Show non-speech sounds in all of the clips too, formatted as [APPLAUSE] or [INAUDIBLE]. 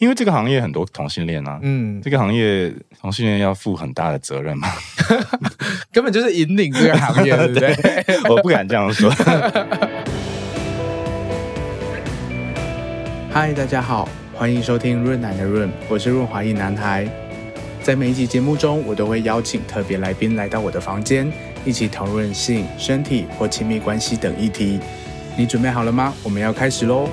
因为这个行业很多同性恋啊，嗯，这个行业同性恋要负很大的责任嘛，[LAUGHS] 根本就是引领这个行业，[LAUGHS] 对不对？对，我不敢这样说。[LAUGHS] 嗨，大家好，欢迎收听润男的润，我是润滑一男孩。在每一集节目中，我都会邀请特别来宾来到我的房间，一起讨论性、身体或亲密关系等议题。你准备好了吗？我们要开始喽！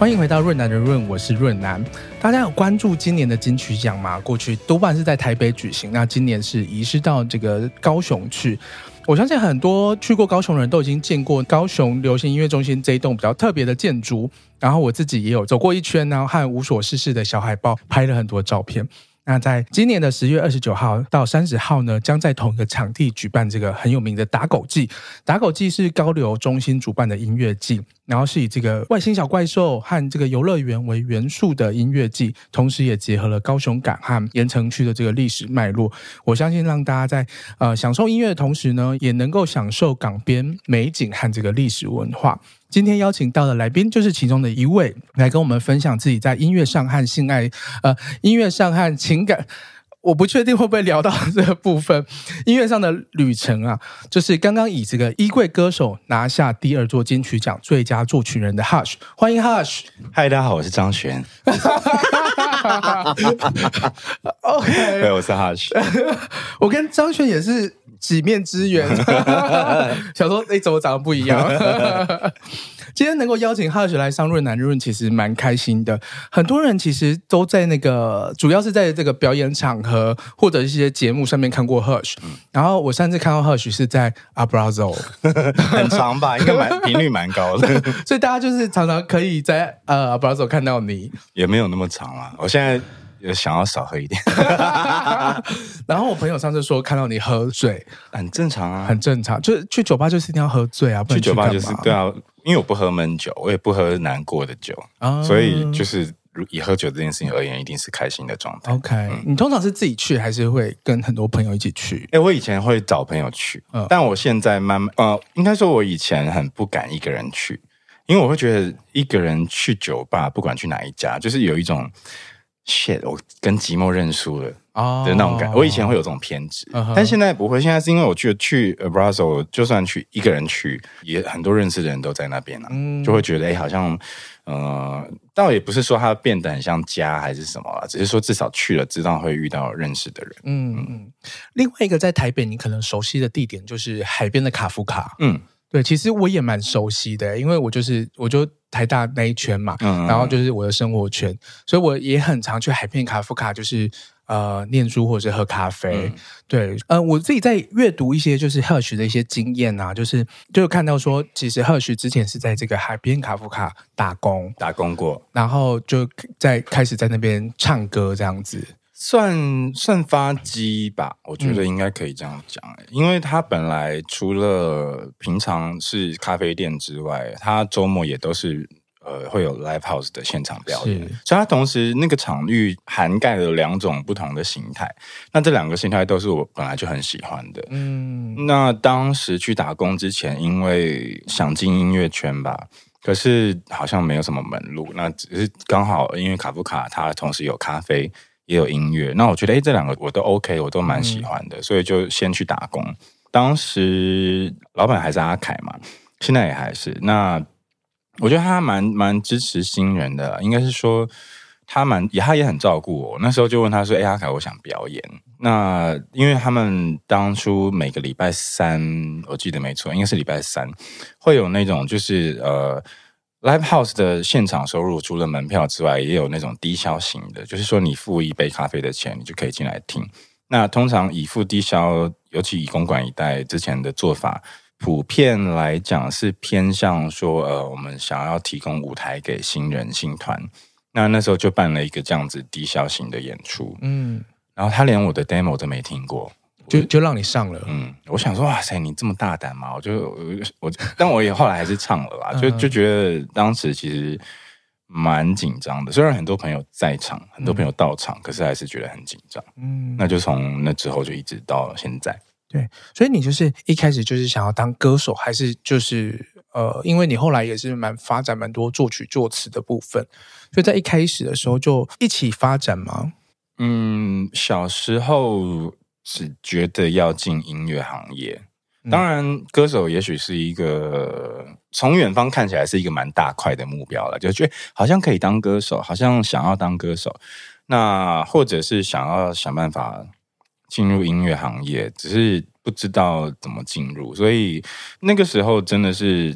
欢迎回到润南的润，我是润南。大家有关注今年的金曲奖吗？过去多半是在台北举行，那今年是移师到这个高雄去。我相信很多去过高雄的人都已经见过高雄流行音乐中心这一栋比较特别的建筑。然后我自己也有走过一圈，然后和无所事事的小海豹拍了很多照片。那在今年的十月二十九号到三十号呢，将在同一个场地举办这个很有名的打狗祭。打狗祭是高流中心主办的音乐祭，然后是以这个外星小怪兽和这个游乐园为元素的音乐祭，同时也结合了高雄港和盐城区的这个历史脉络。我相信让大家在呃享受音乐的同时呢，也能够享受港边美景和这个历史文化。今天邀请到的来宾就是其中的一位，来跟我们分享自己在音乐上和性爱，呃，音乐上和情感，我不确定会不会聊到这个部分。音乐上的旅程啊，就是刚刚以这个衣柜歌手拿下第二座金曲奖最佳作曲人的 Hush，欢迎 Hush。嗨，大家好，我是张悬。[LAUGHS] OK，对，我是 Hush。[LAUGHS] 我跟张悬也是。几面之缘，[LAUGHS] 想说哎，怎么长得不一样？[LAUGHS] 今天能够邀请 Hush 来上润男润，其实蛮开心的。很多人其实都在那个，主要是在这个表演场合或者一些节目上面看过 Hush。然后我上次看到 Hush 是在 Abrazo，很长吧？应该蛮频率蛮高的，[LAUGHS] 所以大家就是常常可以在呃 Abrazo 看到你。也没有那么长啊，我现在。有想要少喝一点，[LAUGHS] 然后我朋友上次说看到你喝醉，很正常啊，很正常。就是去酒吧就是一定要喝醉啊，不去，去酒吧就是对啊，因为我不喝闷酒，我也不喝难过的酒，哦、所以就是以喝酒这件事情而言，一定是开心的状态。OK，、嗯、你通常是自己去，还是会跟很多朋友一起去？哎、欸，我以前会找朋友去，嗯、但我现在慢慢呃，应该说我以前很不敢一个人去，因为我会觉得一个人去酒吧，不管去哪一家，就是有一种。shit，我跟寂寞认输了的那种感觉。我以前会有这种偏执，但现在不会。现在是因为我去去 Abrazo，就算去一个人去，也很多认识的人都在那边啊，就会觉得哎，好像呃，倒也不是说它变得很像家还是什么了，只是说至少去了，知道会遇到认识的人。嗯嗯。另外一个在台北你可能熟悉的地点就是海边的卡夫卡。嗯。对，其实我也蛮熟悉的，因为我就是我就台大那一圈嘛，嗯，然后就是我的生活圈，所以我也很常去海边卡夫卡，就是呃念书或者是喝咖啡。嗯、对，呃，我自己在阅读一些就是 Hush 的一些经验啊，就是就看到说，其实 Hush 之前是在这个海边卡夫卡打工，打工过，然后就在开始在那边唱歌这样子。算算发迹吧，我觉得应该可以这样讲，嗯、因为他本来除了平常是咖啡店之外，他周末也都是呃会有 live house 的现场表演，所以他同时那个场域涵盖了两种不同的形态。那这两个形态都是我本来就很喜欢的。嗯，那当时去打工之前，因为想进音乐圈吧，可是好像没有什么门路，那只是刚好因为卡夫卡他同时有咖啡。也有音乐，那我觉得哎，这两个我都 OK，我都蛮喜欢的，嗯、所以就先去打工。当时老板还是阿凯嘛，现在也还是。那我觉得他蛮蛮支持新人的，应该是说他蛮也他也很照顾我。那时候就问他说：“哎，阿凯，我想表演。”那因为他们当初每个礼拜三，我记得没错，应该是礼拜三会有那种就是呃。Live House 的现场收入除了门票之外，也有那种低消型的，就是说你付一杯咖啡的钱，你就可以进来听。那通常以付低消，尤其以公馆一带之前的做法，普遍来讲是偏向说，呃，我们想要提供舞台给新人新团，那那时候就办了一个这样子低消型的演出，嗯，然后他连我的 demo 都没听过，就就让你上了，嗯，我想说，哇塞，你这么大胆嘛？我就我，我但我也后来还是唱了啦，就就觉得当时其实蛮紧张的，虽然很多朋友在场，很多朋友到场，嗯、可是还是觉得很紧张，嗯，那就从那之后就一直到现在。对，所以你就是一开始就是想要当歌手，还是就是呃，因为你后来也是蛮发展蛮多作曲作词的部分，所以在一开始的时候就一起发展吗？嗯，小时候只觉得要进音乐行业，当然歌手也许是一个从远方看起来是一个蛮大块的目标了，就觉得好像可以当歌手，好像想要当歌手，那或者是想要想办法。进入音乐行业，只是不知道怎么进入，所以那个时候真的是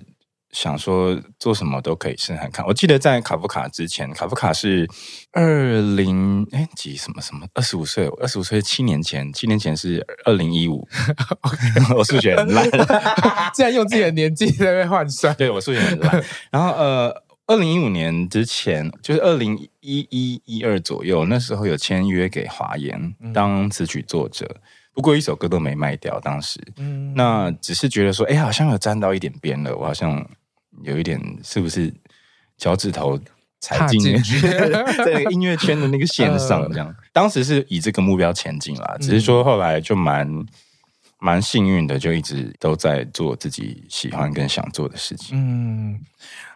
想说做什么都可以试试看。我记得在卡夫卡之前，卡夫卡是二零哎几什么什么二十五岁，二十五岁七年前，七年前是二零一五。[LAUGHS] [LAUGHS] 我数学很烂，[LAUGHS] 竟然用自己的年纪在那边换算。对，我数学很烂。然后呃。二零一五年之前，就是二零一一一二左右，那时候有签约给华研当词曲作者，嗯、不过一首歌都没卖掉。当时，嗯、那只是觉得说，哎、欸，好像有沾到一点边了，我好像有一点是不是脚趾头踩进去 [LAUGHS] 在音乐圈的那个线上？这样，呃、当时是以这个目标前进啦。只是说后来就蛮蛮幸运的，就一直都在做自己喜欢跟想做的事情。嗯。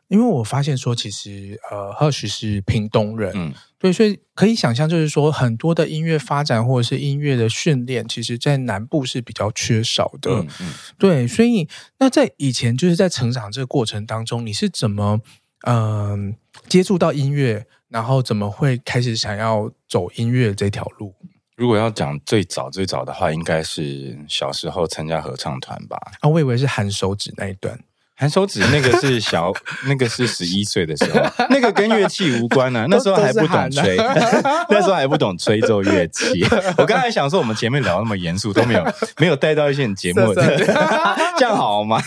因为我发现说，其实呃，Hersh 是屏东人，嗯，对，所以可以想象，就是说很多的音乐发展或者是音乐的训练，其实在南部是比较缺少的，嗯，嗯对，所以那在以前就是在成长这个过程当中，你是怎么嗯、呃、接触到音乐，然后怎么会开始想要走音乐这条路？如果要讲最早最早的话，应该是小时候参加合唱团吧？啊，我以为是含手指那一段。弹手指那个是小，[LAUGHS] 那个是十一岁的时候，那个跟乐器无关啊。那时候还不懂吹，[LAUGHS] 那时候还不懂吹奏乐器。[LAUGHS] 我刚才想说，我们前面聊那么严肃，都没有没有带到一些节目，这样好吗？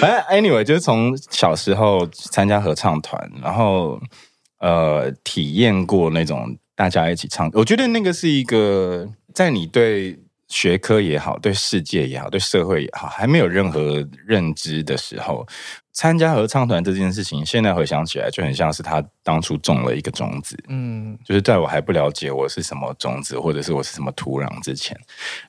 反正 anyway，就是从小时候参加合唱团，然后呃，体验过那种大家一起唱。我觉得那个是一个在你对。学科也好，对世界也好，对社会也好，还没有任何认知的时候，参加合唱团这件事情，现在回想起来就很像是他当初种了一个种子。嗯，就是在我还不了解我是什么种子，或者是我是什么土壤之前，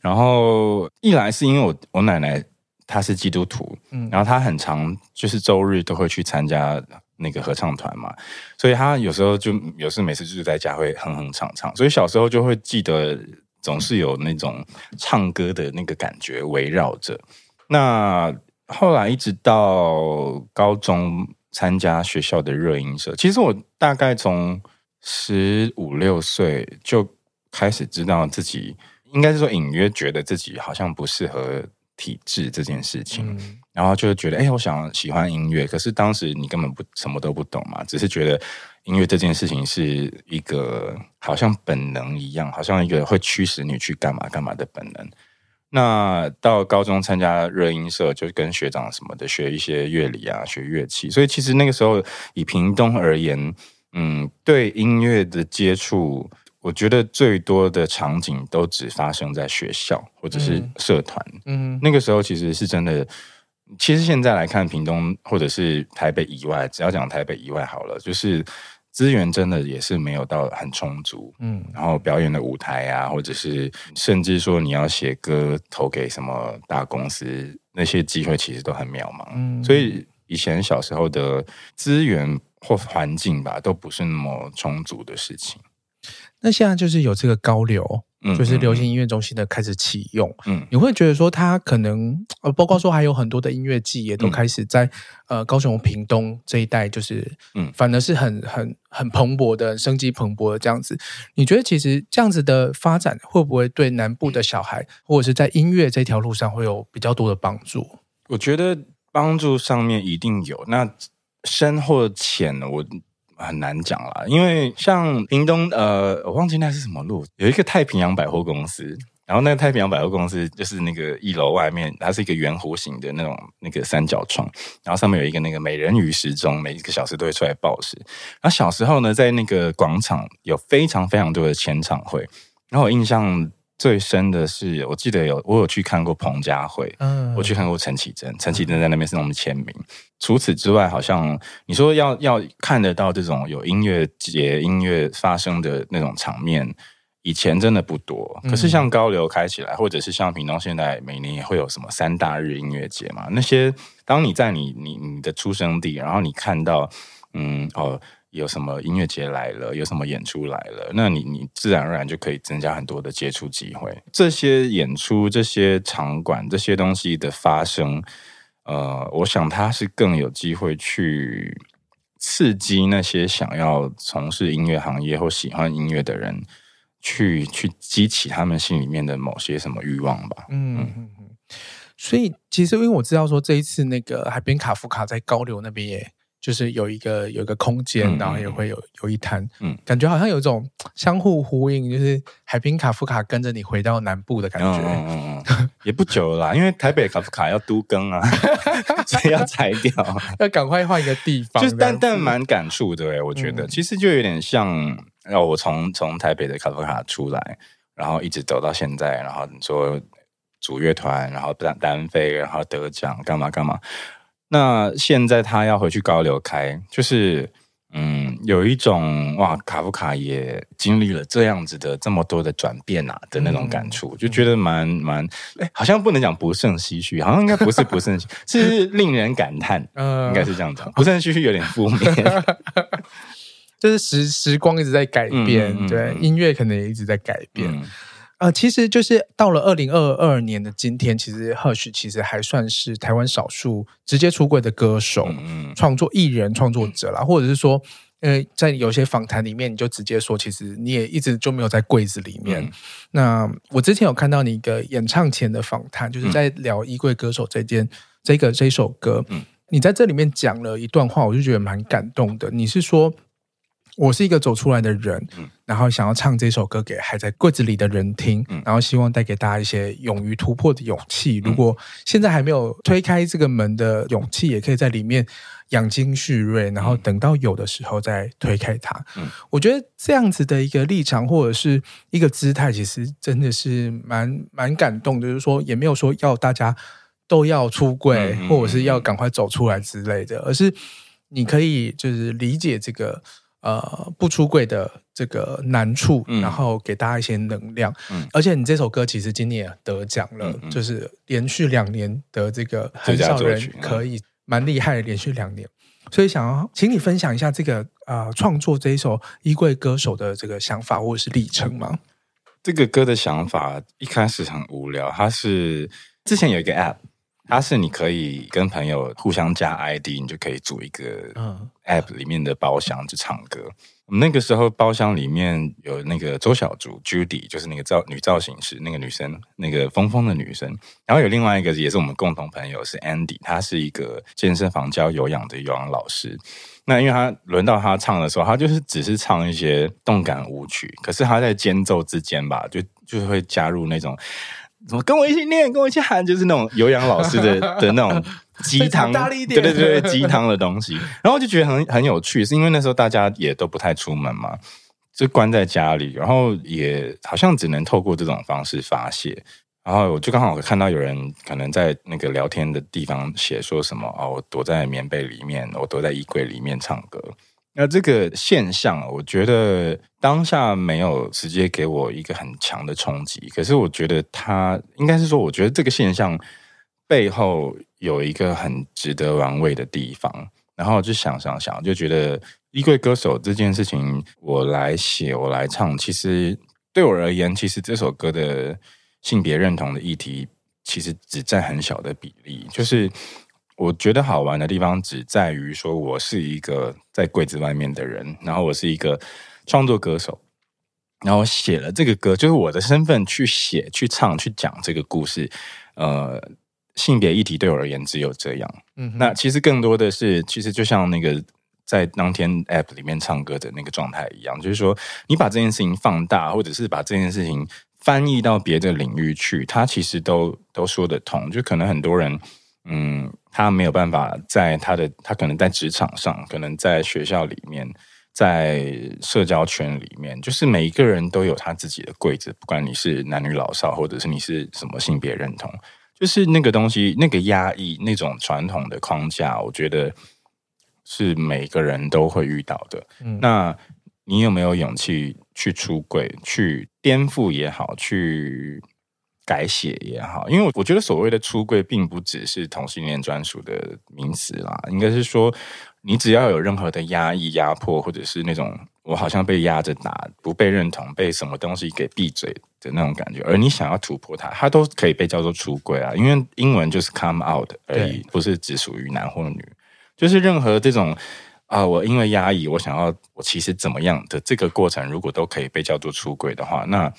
然后一来是因为我我奶奶她是基督徒，嗯，然后她很常就是周日都会去参加那个合唱团嘛，所以她有时候就有时每次就是在家会哼哼唱唱，所以小时候就会记得。总是有那种唱歌的那个感觉围绕着。那后来一直到高中参加学校的热音社，其实我大概从十五六岁就开始知道自己，应该是说隐约觉得自己好像不适合体制这件事情，然后就觉得，哎、欸，我想喜欢音乐，可是当时你根本不什么都不懂嘛，只是觉得。音乐这件事情是一个好像本能一样，好像一个会驱使你去干嘛干嘛的本能。那到高中参加热音社，就跟学长什么的学一些乐理啊，学乐器。所以其实那个时候以屏东而言，嗯，对音乐的接触，我觉得最多的场景都只发生在学校或者是社团。嗯，那个时候其实是真的。其实现在来看，屏东或者是台北以外，只要讲台北以外好了，就是。资源真的也是没有到很充足，嗯，然后表演的舞台啊，或者是甚至说你要写歌投给什么大公司，那些机会其实都很渺茫，嗯，所以以前小时候的资源或环境吧，都不是那么充足的事情。那现在就是有这个高流。就是流行音乐中心的开始启用，嗯，你会觉得说它可能呃，包括说还有很多的音乐季也都开始在、嗯、呃高雄屏东这一带，就是嗯，反而是很很很蓬勃的生机蓬勃的这样子。你觉得其实这样子的发展会不会对南部的小孩或者是在音乐这条路上会有比较多的帮助？我觉得帮助上面一定有，那深或浅我。很难讲啦，因为像屏东，呃，我忘记那是什么路，有一个太平洋百货公司，然后那个太平洋百货公司就是那个一楼外面，它是一个圆弧形的那种那个三角窗，然后上面有一个那个美人鱼时钟，每一个小时都会出来报时。然后小时候呢，在那个广场有非常非常多的签唱会，然后我印象最深的是，我记得有我有去看过彭佳慧，嗯，我去看过陈绮贞，陈绮贞在那边是我们签名。除此之外，好像你说要要看得到这种有音乐节、音乐发生的那种场面。以前真的不多，可是像高流开起来，嗯、或者是像屏东现在每年也会有什么三大日音乐节嘛？那些当你在你你你的出生地，然后你看到，嗯哦，有什么音乐节来了，有什么演出来了，那你你自然而然就可以增加很多的接触机会。这些演出、这些场馆、这些东西的发生，呃，我想它是更有机会去刺激那些想要从事音乐行业或喜欢音乐的人。去去激起他们心里面的某些什么欲望吧。嗯嗯嗯。所以其实因为我知道说这一次那个海边卡夫卡在高流那边，也就是有一个有一个空间，嗯、然后也会有有一摊，嗯，感觉好像有一种相互呼应，就是海滨卡夫卡跟着你回到南部的感觉。嗯嗯嗯。也不久了啦，因为台北卡夫卡要都更啊，[LAUGHS] 所以要拆掉，[LAUGHS] 要赶快换一个地方。就是但但蛮感触的，我觉得、嗯、其实就有点像。然后我从从台北的卡夫卡出来，然后一直走到现在，然后你说组乐团，然后单单飞，然后得奖，干嘛干嘛。那现在他要回去高流开，就是嗯，有一种哇，卡夫卡也经历了这样子的这么多的转变啊的那种感触，嗯、就觉得蛮蛮，哎，好像不能讲不胜唏嘘，好像应该不是不胜唏嘘，[LAUGHS] 是令人感叹，应该是这样讲，不胜唏嘘有点负面。[LAUGHS] 就是时时光一直在改变，嗯嗯嗯、对音乐可能也一直在改变。嗯、呃，其实就是到了二零二二年的今天，其实 Hush 其实还算是台湾少数直接出柜的歌手、嗯、创作艺人、创作者啦，嗯、或者是说，呃，在有些访谈里面，你就直接说，其实你也一直就没有在柜子里面。嗯、那我之前有看到你一个演唱前的访谈，就是在聊《衣柜歌手》这件这个这首歌，嗯、你在这里面讲了一段话，我就觉得蛮感动的。你是说，我是一个走出来的人，嗯、然后想要唱这首歌给还在柜子里的人听，嗯、然后希望带给大家一些勇于突破的勇气。嗯、如果现在还没有推开这个门的勇气，也可以在里面养精蓄锐，然后等到有的时候再推开它。嗯、我觉得这样子的一个立场或者是一个姿态，其实真的是蛮蛮感动的。就是说，也没有说要大家都要出柜，嗯、或者是要赶快走出来之类的，而是你可以就是理解这个。呃，不出柜的这个难处，嗯、然后给大家一些能量。嗯，而且你这首歌其实今年也得奖了，嗯嗯、就是连续两年得这个很少人可以蛮厉害的，连续两年。所以想要请你分享一下这个呃创作这一首《衣柜歌手》的这个想法或者是历程吗？这个歌的想法一开始很无聊，它是之前有一个 App。它是你可以跟朋友互相加 ID，你就可以组一个 App 里面的包厢去唱歌。我们、那个时候包厢里面有那个周小竹 Judy，就是那个造女造型师，那个女生，那个疯疯的女生。然后有另外一个也是我们共同朋友是 Andy，他是一个健身房教有氧的有氧老师。那因为他轮到他唱的时候，他就是只是唱一些动感舞曲，可是他在间奏之间吧，就就是会加入那种。怎么跟我一起念，跟我一起喊，就是那种有氧老师的 [LAUGHS] 的那种鸡汤，对对对，鸡汤的东西。然后就觉得很很有趣，是因为那时候大家也都不太出门嘛，就关在家里，然后也好像只能透过这种方式发泄。然后我就刚好看到有人可能在那个聊天的地方写说什么哦，我躲在棉被里面，我躲在衣柜里面唱歌。那这个现象，我觉得当下没有直接给我一个很强的冲击。可是，我觉得它应该是说，我觉得这个现象背后有一个很值得玩味的地方。然后我就想想想，就觉得衣柜歌手这件事情，我来写，我来唱，其实对我而言，其实这首歌的性别认同的议题，其实只占很小的比例，就是。我觉得好玩的地方只在于说，我是一个在柜子外面的人，然后我是一个创作歌手，然后写了这个歌，就是我的身份去写、去唱、去讲这个故事。呃，性别议题对我而言只有这样。嗯，那其实更多的是，其实就像那个在当天 App 里面唱歌的那个状态一样，就是说你把这件事情放大，或者是把这件事情翻译到别的领域去，它其实都都说得通。就可能很多人，嗯，他没有办法在他的他可能在职场上，可能在学校里面。在社交圈里面，就是每一个人都有他自己的柜子，不管你是男女老少，或者是你是什么性别认同，就是那个东西，那个压抑，那种传统的框架，我觉得是每个人都会遇到的。嗯，那你有没有勇气去出柜，去颠覆也好，去改写也好？因为我觉得所谓的出柜，并不只是同性恋专属的名词啦，应该是说。你只要有任何的压抑、压迫，或者是那种我好像被压着打、不被认同、被什么东西给闭嘴的那种感觉，而你想要突破它，它都可以被叫做出柜啊。因为英文就是 come out 而已，不是只属于男或女。就是任何这种啊，我因为压抑，我想要我其实怎么样的这个过程，如果都可以被叫做出柜的话，那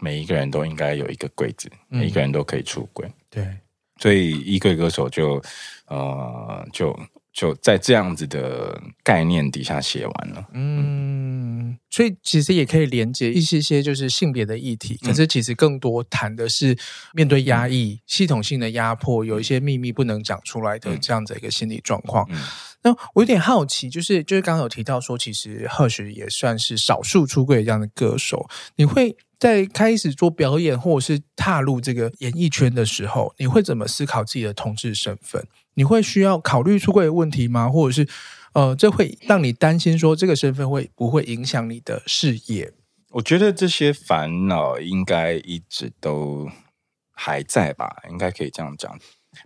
每一个人都应该有一个柜子，每一个人都可以出柜。嗯、对，所以衣柜歌手就呃就。就在这样子的概念底下写完了，嗯，所以其实也可以连接一些些就是性别的议题，可是其实更多谈的是面对压抑、嗯、系统性的压迫，有一些秘密不能讲出来的这样子一个心理状况。嗯嗯、那我有点好奇，就是就是刚刚有提到说，其实 Hersh 也算是少数出柜这样的歌手，你会在开始做表演或者是踏入这个演艺圈的时候，你会怎么思考自己的同志身份？你会需要考虑出柜的问题吗？或者是，呃，这会让你担心说这个身份会不会影响你的事业？我觉得这些烦恼应该一直都还在吧，应该可以这样讲。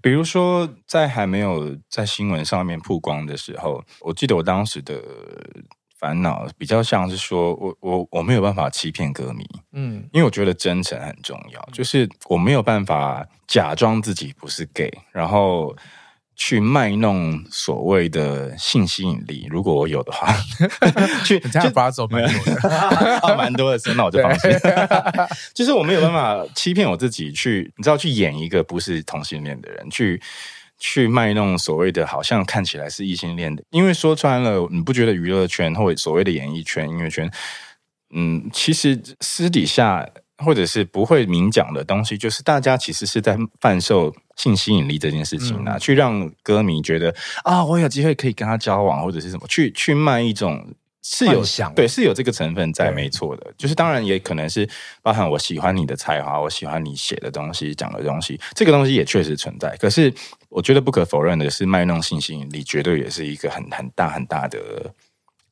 比如说，在还没有在新闻上面曝光的时候，我记得我当时的。烦恼比较像是说，我我我没有办法欺骗歌迷，嗯，因为我觉得真诚很重要，就是我没有办法假装自己不是 gay，然后去卖弄所谓的性吸引力。如果我有的话，[LAUGHS] 去这样发走蛮多的，[LAUGHS] 蛮多的，那我就放心。就是我没有办法欺骗我自己，去你知道，去演一个不是同性恋的人，去。去卖弄所谓的，好像看起来是异性恋的，因为说穿了，你不觉得娱乐圈或者所谓的演艺圈、音乐圈，嗯，其实私底下或者是不会明讲的东西，就是大家其实是在贩售性吸引力这件事情啊，嗯、去让歌迷觉得啊，我有机会可以跟他交往，或者是什么，去去卖一种。是有想对，是有这个成分在，没错的。就是当然也可能是包含我喜欢你的才华，我喜欢你写的东西、讲的东西，这个东西也确实存在。可是我觉得不可否认的是，卖弄性吸引力绝对也是一个很很大很大的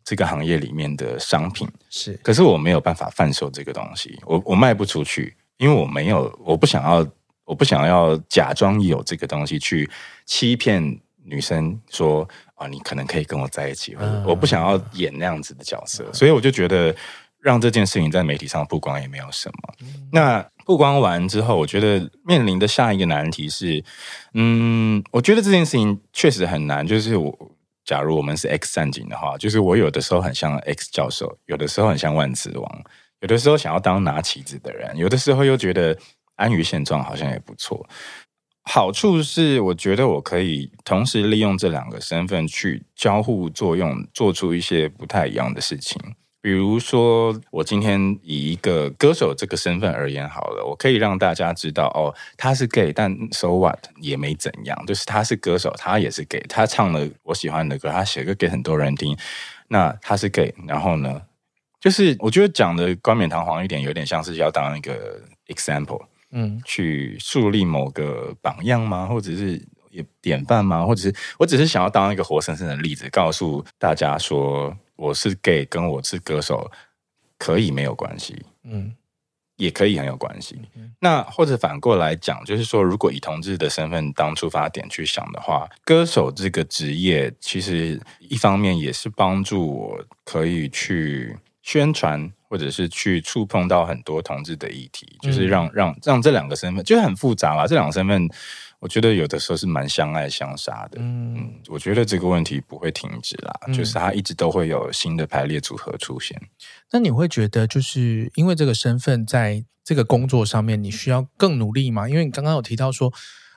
这个行业里面的商品。是，可是我没有办法贩售这个东西，我我卖不出去，因为我没有，我不想要，我不想要假装有这个东西去欺骗女生说啊。你可能可以跟我在一起，或者我不想要演那样子的角色，所以我就觉得让这件事情在媒体上曝光也没有什么。那曝光完之后，我觉得面临的下一个难题是，嗯，我觉得这件事情确实很难。就是我，假如我们是 X 战警的话，就是我有的时候很像 X 教授，有的时候很像万磁王，有的时候想要当拿旗子的人，有的时候又觉得安于现状好像也不错。好处是，我觉得我可以同时利用这两个身份去交互作用，做出一些不太一样的事情。比如说，我今天以一个歌手这个身份而言，好了，我可以让大家知道，哦，他是 gay，但 so what 也没怎样，就是他是歌手，他也是 gay，他唱了我喜欢的歌，他写歌给很多人听，那他是 gay，然后呢，就是我觉得讲的冠冕堂皇一点，有点像是要当一个 example。嗯，去树立某个榜样吗？或者是也典范吗？或者是我只是想要当一个活生生的例子，告诉大家说我是 gay，跟我是歌手可以没有关系，嗯，也可以很有关系。嗯，那或者反过来讲，就是说，如果以同志的身份当出发点去想的话，歌手这个职业其实一方面也是帮助我可以去宣传。或者是去触碰到很多同志的议题，就是让让让这两个身份，就是很复杂啦。这两个身份，我觉得有的时候是蛮相爱相杀的。嗯，嗯，我觉得这个问题不会停止啦，嗯、就是它一直都会有新的排列组合出现。那你会觉得，就是因为这个身份，在这个工作上面，你需要更努力吗？因为你刚刚有提到说，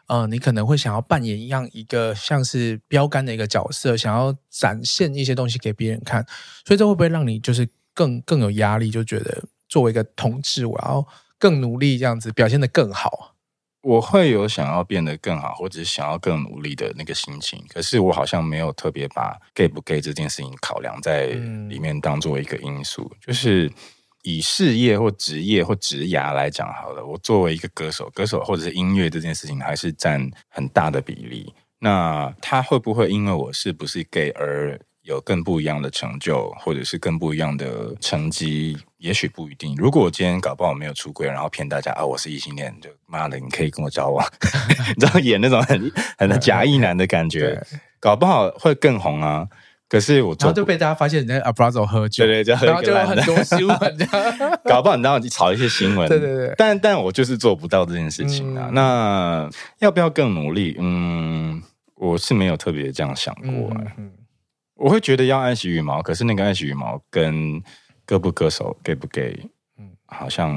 呃，你可能会想要扮演一样一个像是标杆的一个角色，想要展现一些东西给别人看，所以这会不会让你就是更更有压力，就觉得作为一个同志，我要更努力，这样子表现得更好？我会有想要变得更好，或者是想要更努力的那个心情，可是我好像没有特别把 gay 不 gay 这件事情考量在里面当做一个因素，嗯、就是。以事业或职业或职涯来讲好了，我作为一个歌手，歌手或者是音乐这件事情还是占很大的比例。那他会不会因为我是不是 gay 而有更不一样的成就，或者是更不一样的成绩？也许不一定。如果我今天搞不好没有出轨，然后骗大家啊，我是异性恋，就妈的，你可以跟我交往，[LAUGHS] 你知道演那种很很假意男的感觉，[LAUGHS] 搞不好会更红啊。可是我，然后就被大家发现你在 Abrazo 喝酒，然后就有很多新闻，[LAUGHS] 搞不好你知道你炒一些新闻，对对对。但但我就是做不到这件事情啊。嗯、那要不要更努力？嗯，我是没有特别这样想过、啊。嗯，嗯我会觉得要爱惜羽毛，可是那个爱惜羽毛跟割不割手 gay 不 gay，嗯，好像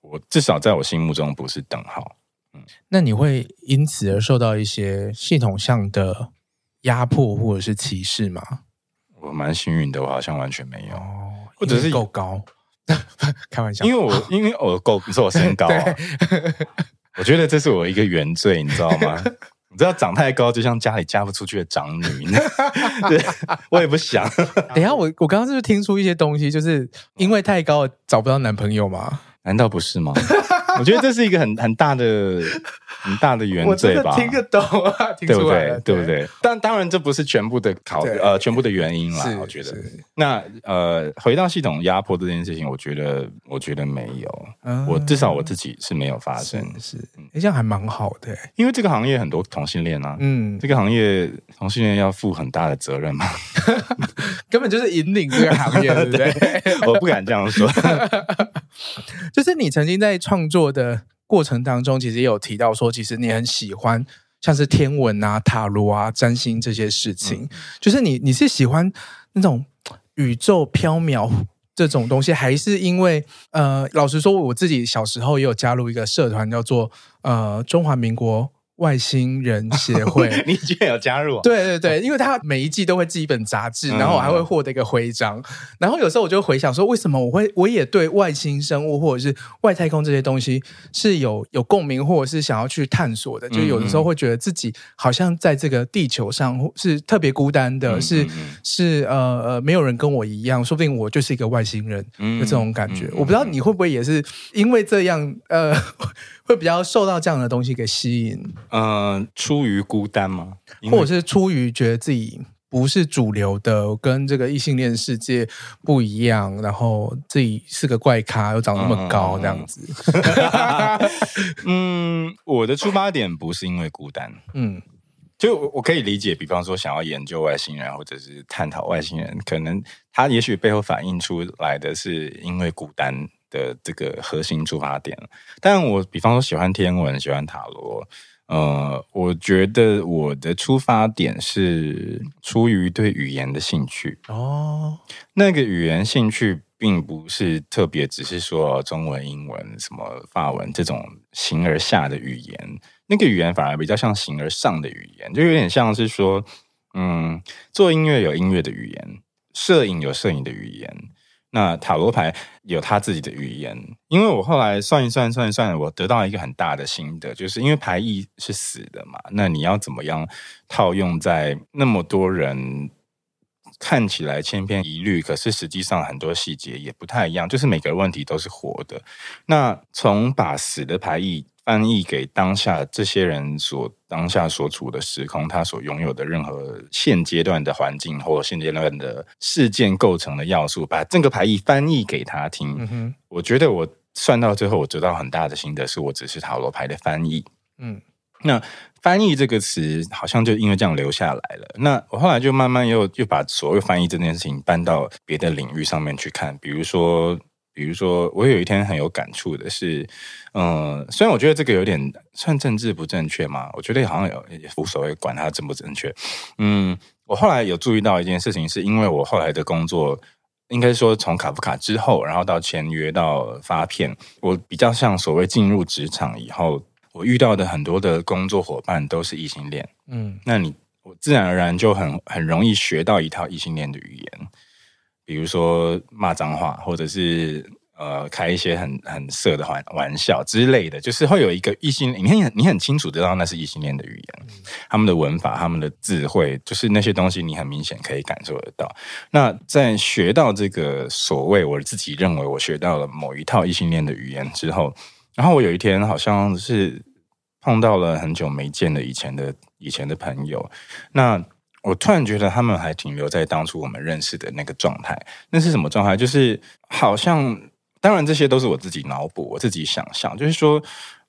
我至少在我心目中不是等号。嗯，那你会因此而受到一些系统上的压迫或者是歧视吗？我蛮幸运的，我好像完全没有，哦、或者是够高，[LAUGHS] 开玩笑，因为我因为我够，[LAUGHS] 你说我身高啊，我觉得这是我一个原罪，你知道吗？你知道长太高就像家里嫁不出去的长女，[LAUGHS] 对，我也不想。等一下，我我刚刚是不是听出一些东西，就是因为太高找不到男朋友吗？难道不是吗？[LAUGHS] 我觉得这是一个很很大的。很大的原罪吧，听得懂啊，听出来了，对不对？对不对？但当然，这不是全部的考呃，全部的原因啦。我觉得，那呃，回到系统压迫这件事情，我觉得，我觉得没有，嗯、我至少我自己是没有发生。是，这样还蛮好的，因为这个行业很多同性恋啊，嗯，这个行业同性恋要负很大的责任嘛，[LAUGHS] 根本就是引领这个行业，[LAUGHS] 对不对？对我不敢这样说，[LAUGHS] 就是你曾经在创作的。过程当中，其实也有提到说，其实你很喜欢像是天文啊、塔罗啊、占星这些事情，嗯、就是你你是喜欢那种宇宙缥缈这种东西，还是因为呃，老实说，我自己小时候也有加入一个社团，叫做呃中华民国。外星人协会，[LAUGHS] 你居然有加入？对对对，因为他每一季都会寄一本杂志，然后我还会获得一个徽章。然后有时候我就回想说，为什么我会我也对外星生物或者是外太空这些东西是有有共鸣，或者是想要去探索的？就有的时候会觉得自己好像在这个地球上是特别孤单的，是是呃呃没有人跟我一样，说不定我就是一个外星人的这种感觉。我不知道你会不会也是因为这样呃。会比较受到这样的东西给吸引，嗯、呃，出于孤单吗？或者是出于觉得自己不是主流的，跟这个异性恋世界不一样，然后自己是个怪咖，又长那么高，这样子。[LAUGHS] 嗯，我的出发点不是因为孤单，嗯，就我可以理解，比方说想要研究外星人，或者是探讨外星人，可能他也许背后反映出来的是因为孤单。的这个核心出发点，但我比方说喜欢天文，喜欢塔罗，呃，我觉得我的出发点是出于对语言的兴趣哦。那个语言兴趣并不是特别，只是说中文、英文、什么法文这种形而下的语言，那个语言反而比较像形而上的语言，就有点像是说，嗯，做音乐有音乐的语言，摄影有摄影的语言。那塔罗牌有它自己的语言，因为我后来算一算算一算，我得到一个很大的心得，就是因为牌意是死的嘛，那你要怎么样套用在那么多人看起来千篇一律，可是实际上很多细节也不太一样，就是每个问题都是活的。那从把死的牌意。翻译给当下这些人所当下所处的时空，他所拥有的任何现阶段的环境或现阶段的事件构成的要素，把这个牌意翻译给他听。嗯，我觉得我算到最后，我得到很大的心得，是我只是塔罗牌的翻译。嗯，那翻译这个词好像就因为这样留下来了。那我后来就慢慢又又把所谓翻译这件事情搬到别的领域上面去看，比如说。比如说，我有一天很有感触的是，嗯，虽然我觉得这个有点算政治不正确嘛，我觉得好像有也无所谓，管它正不正确。嗯，我后来有注意到一件事情，是因为我后来的工作，应该说从卡夫卡之后，然后到签约到发片，我比较像所谓进入职场以后。我遇到的很多的工作伙伴都是异性恋，嗯，那你我自然而然就很很容易学到一套异性恋的语言，比如说骂脏话，或者是。呃，开一些很很色的玩玩笑之类的，就是会有一个异性，你很你很清楚知道那是异性恋的语言，嗯，他们的文法、他们的智慧，就是那些东西，你很明显可以感受得到。那在学到这个所谓我自己认为我学到了某一套异性恋的语言之后，然后我有一天好像是碰到了很久没见的以前的以前的朋友，那我突然觉得他们还停留在当初我们认识的那个状态。那是什么状态？就是好像。当然，这些都是我自己脑补、我自己想象。就是说，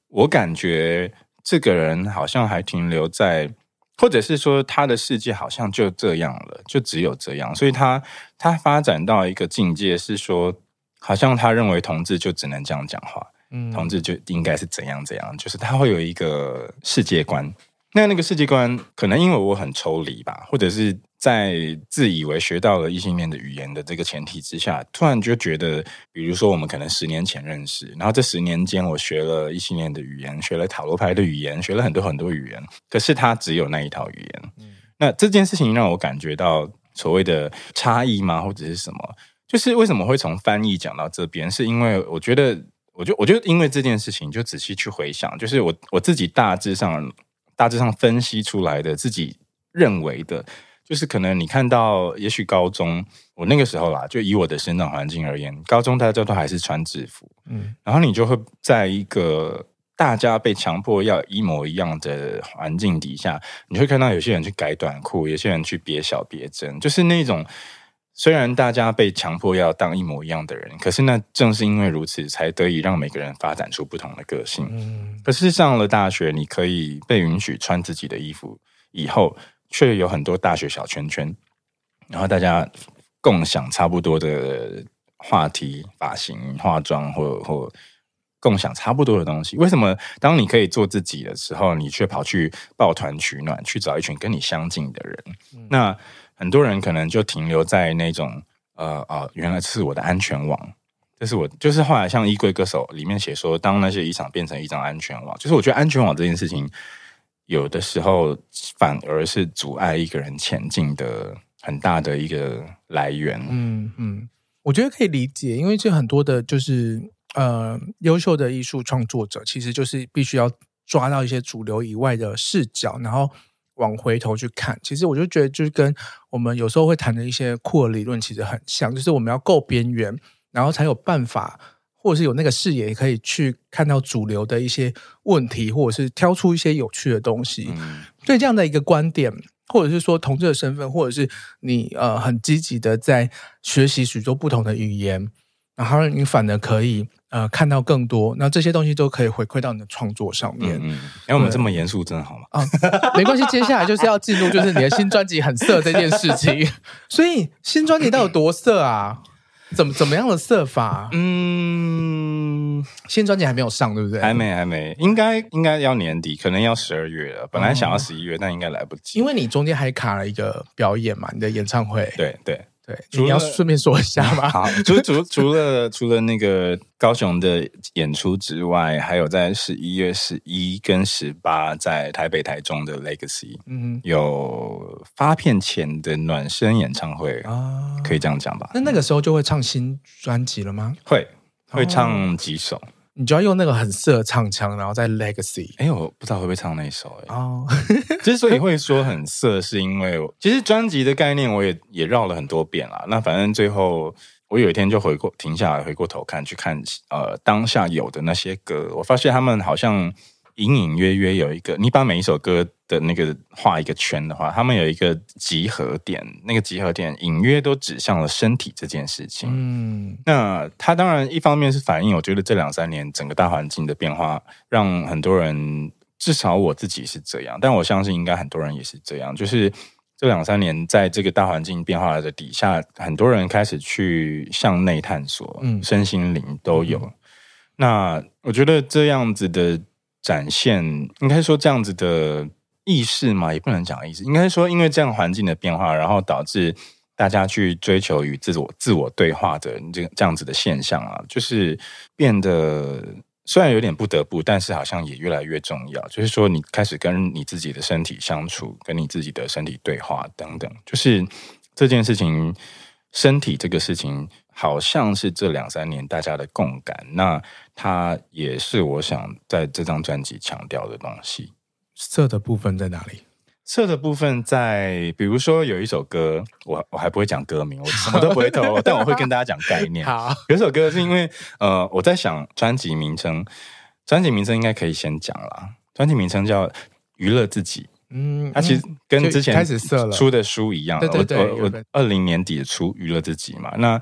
我感觉这个人好像还停留在，或者是说他的世界好像就这样了，就只有这样。所以他他发展到一个境界是说，好像他认为同志就只能这样讲话，嗯，同志就应该是怎样怎样，就是他会有一个世界观。那那个世界观，可能因为我很抽离吧，或者是。在自以为学到了异性恋的语言的这个前提之下，突然就觉得，比如说我们可能十年前认识，然后这十年间我学了异性恋的语言，学了塔罗牌的语言，学了很多很多语言，可是他只有那一套语言。嗯。那这件事情让我感觉到所谓的差异吗？或者是什么？就是为什么会从翻译讲到这边？是因为我觉得，我就我就因为这件事情，就仔细去回想，就是我我自己大致上大致上分析出来的，自己认为的。就是可能你看到，也许高中我那个时候啦，就以我的生长环境而言，高中大家都还是穿制服，嗯，然后你就会在一个大家被强迫要一模一样的环境底下，你会看到有些人去改短裤，有些人去别小别针，就是那种虽然大家被强迫要当一模一样的人，可是那正是因为如此，才得以让每个人发展出不同的个性。嗯，可是上了大学，你可以被允许穿自己的衣服以后。却有很多大学小圈圈，然后大家共享差不多的话题、发型、化妆，或或共享差不多的东西。为什么当你可以做自己的时候，你却跑去抱团取暖，去找一群跟你相近的人？嗯、那很多人可能就停留在那种呃呃，原来是我的安全网。这是我就是后来像《衣柜歌手》里面写说，当那些衣裳变成一张安全网，就是我觉得安全网这件事情。有的时候反而是阻碍一个人前进的很大的一个来源。嗯嗯，我觉得可以理解，因为这很多的，就是呃，优秀的艺术创作者，其实就是必须要抓到一些主流以外的视角，然后往回头去看。其实我就觉得，就是跟我们有时候会谈的一些酷的理论其实很像，就是我们要够边缘，然后才有办法。或者是有那个视野，可以去看到主流的一些问题，或者是挑出一些有趣的东西。嗯，对这样的一个观点，或者是说同志的身份，或者是你呃很积极的在学习许多不同的语言，然后你反而可以呃看到更多。那这些东西都可以回馈到你的创作上面。嗯，哎，我们这么严肃，真的好吗？啊，没关系，接下来就是要进入就是你的新专辑很色这件事情。[LAUGHS] 所以新专辑到底有多色啊？怎么怎么样的色法？嗯，新专辑还没有上，对不对？还没，还没，应该应该要年底，可能要十二月了。本来想要十一月，嗯，但应该来不及，因为你中间还卡了一个表演嘛，你的演唱会。对对。对，你要顺便说一下吗？[LAUGHS] 好，除除除了 [LAUGHS] 除了那个高雄的演出之外，还有在十一月十一跟十八在台北、台中的 Legacy，嗯，有发片前的暖身演唱会啊，可以这样讲吧？那那个时候就会唱新专辑了吗？会，会唱几首。哦你就要用那个很色的唱腔，然后再 Legacy。哎，我不知道会不会唱那一首哎。哦，[LAUGHS] 之所以会说很色，是因为其实专辑的概念我也也绕了很多遍啦。那反正最后我有一天就回过停下来，回过头看去看呃当下有的那些歌，我发现他们好像。隐隐约约有一个，你把每一首歌的那个画一个圈的话，他们有一个集合点，那个集合点隐约都指向了身体这件事情。嗯，那它当然一方面是反映，我觉得这两三年整个大环境的变化，让很多人，至少我自己是这样，但我相信应该很多人也是这样，就是这两三年在这个大环境变化的底下，很多人开始去向内探索，嗯，身心灵都有。嗯。那我觉得这样子的。展现应该说这样子的意识嘛，也不能讲意识，应该说因为这样环境的变化，然后导致大家去追求与自我自我对话的这这样子的现象啊，就是变得虽然有点不得不，但是好像也越来越重要。就是说，你开始跟你自己的身体相处，跟你自己的身体对话等等。就是这件事情，身体这个事情，好像是这两三年大家的共感。那它也是我想在这张专辑强调的东西。色的部分在哪里？色的部分在，比如说有一首歌，我我还不会讲歌名，我 [LAUGHS] 什么都不会透，但我会跟大家讲概念。好，有一首歌是因为呃，我在想专辑名称，专辑名称应该可以先讲啦。专辑名称叫《娱乐自己》，嗯，它其实跟之前开始色了出的书一样。对对对，我我二零年底出《娱乐自己》嘛。那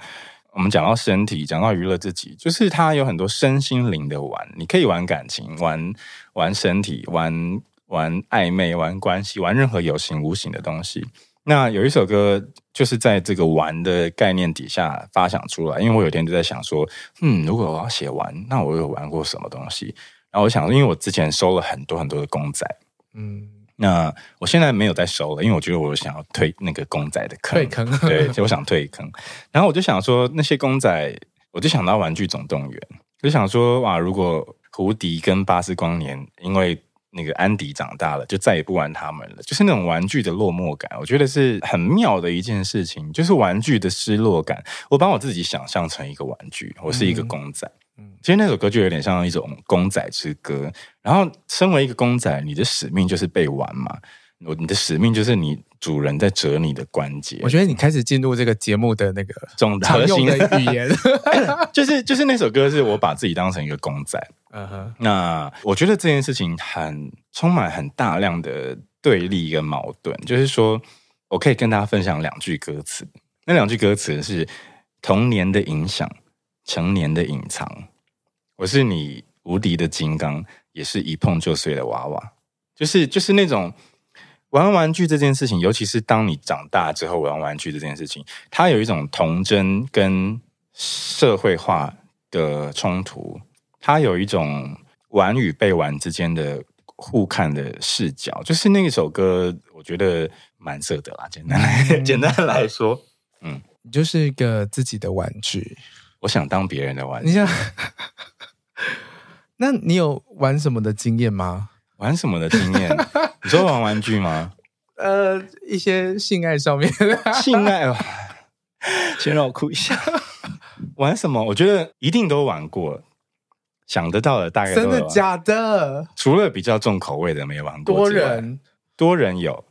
我们讲到身体，讲到娱乐自己，就是它有很多身心灵的玩，你可以玩感情，玩玩身体，玩。玩暧昧、玩关系、玩任何有形无形的东西。那有一首歌就是在这个玩的概念底下发想出来。因为我有天就在想说，嗯，如果我要写玩，那我有玩过什么东西？然后我想，因为我之前收了很多很多的公仔，嗯，那我现在没有再收了，因为我觉得我想要退那个公仔的坑，退坑，对，就我想退坑。然后我就想说，那些公仔，我就想到《玩具总动员》，就想说，哇，如果胡迪跟巴斯光年，因为那个安迪长大了，就再也不玩他们了。就是那种玩具的落寞感，我觉得是很妙的一件事情。就是玩具的失落感，我把我自己想象成一个玩具，我是一个公仔。嗯，其实那首歌就有点像一种公仔之歌。然后，身为一个公仔，你的使命就是被玩嘛。我，你的使命就是你主人在折你的关节。我觉得你开始进入这个节目的那个总核心的语言，[LAUGHS] 就是就是那首歌，是我把自己当成一个公仔。嗯哼，那我觉得这件事情很充满很大量的对立跟矛盾。就是说，我可以跟大家分享两句歌词，那两句歌词是童年的影响，成年的隐藏。我是你无敌的金刚，也是一碰就碎的娃娃。就是就是那种玩玩具这件事情，尤其是当你长大之后玩玩具这件事情，它有一种童真跟社会化的冲突。它有一种玩与被玩之间的互看的视角，就是那一首歌，我觉得蛮色的啦。简单来，嗯、[LAUGHS] 简单来说，嗯，就是一个自己的玩具。我想当别人的玩具。你想，[LAUGHS] 那你有玩什么的经验吗？玩什么的经验？[LAUGHS] 你说玩玩具吗？呃，一些性爱上面，[LAUGHS] 性爱哦。先让我哭一下。玩什么？我觉得一定都玩过。想得到的大概都，真的假的？除了比较重口味的没玩过，多人多人有，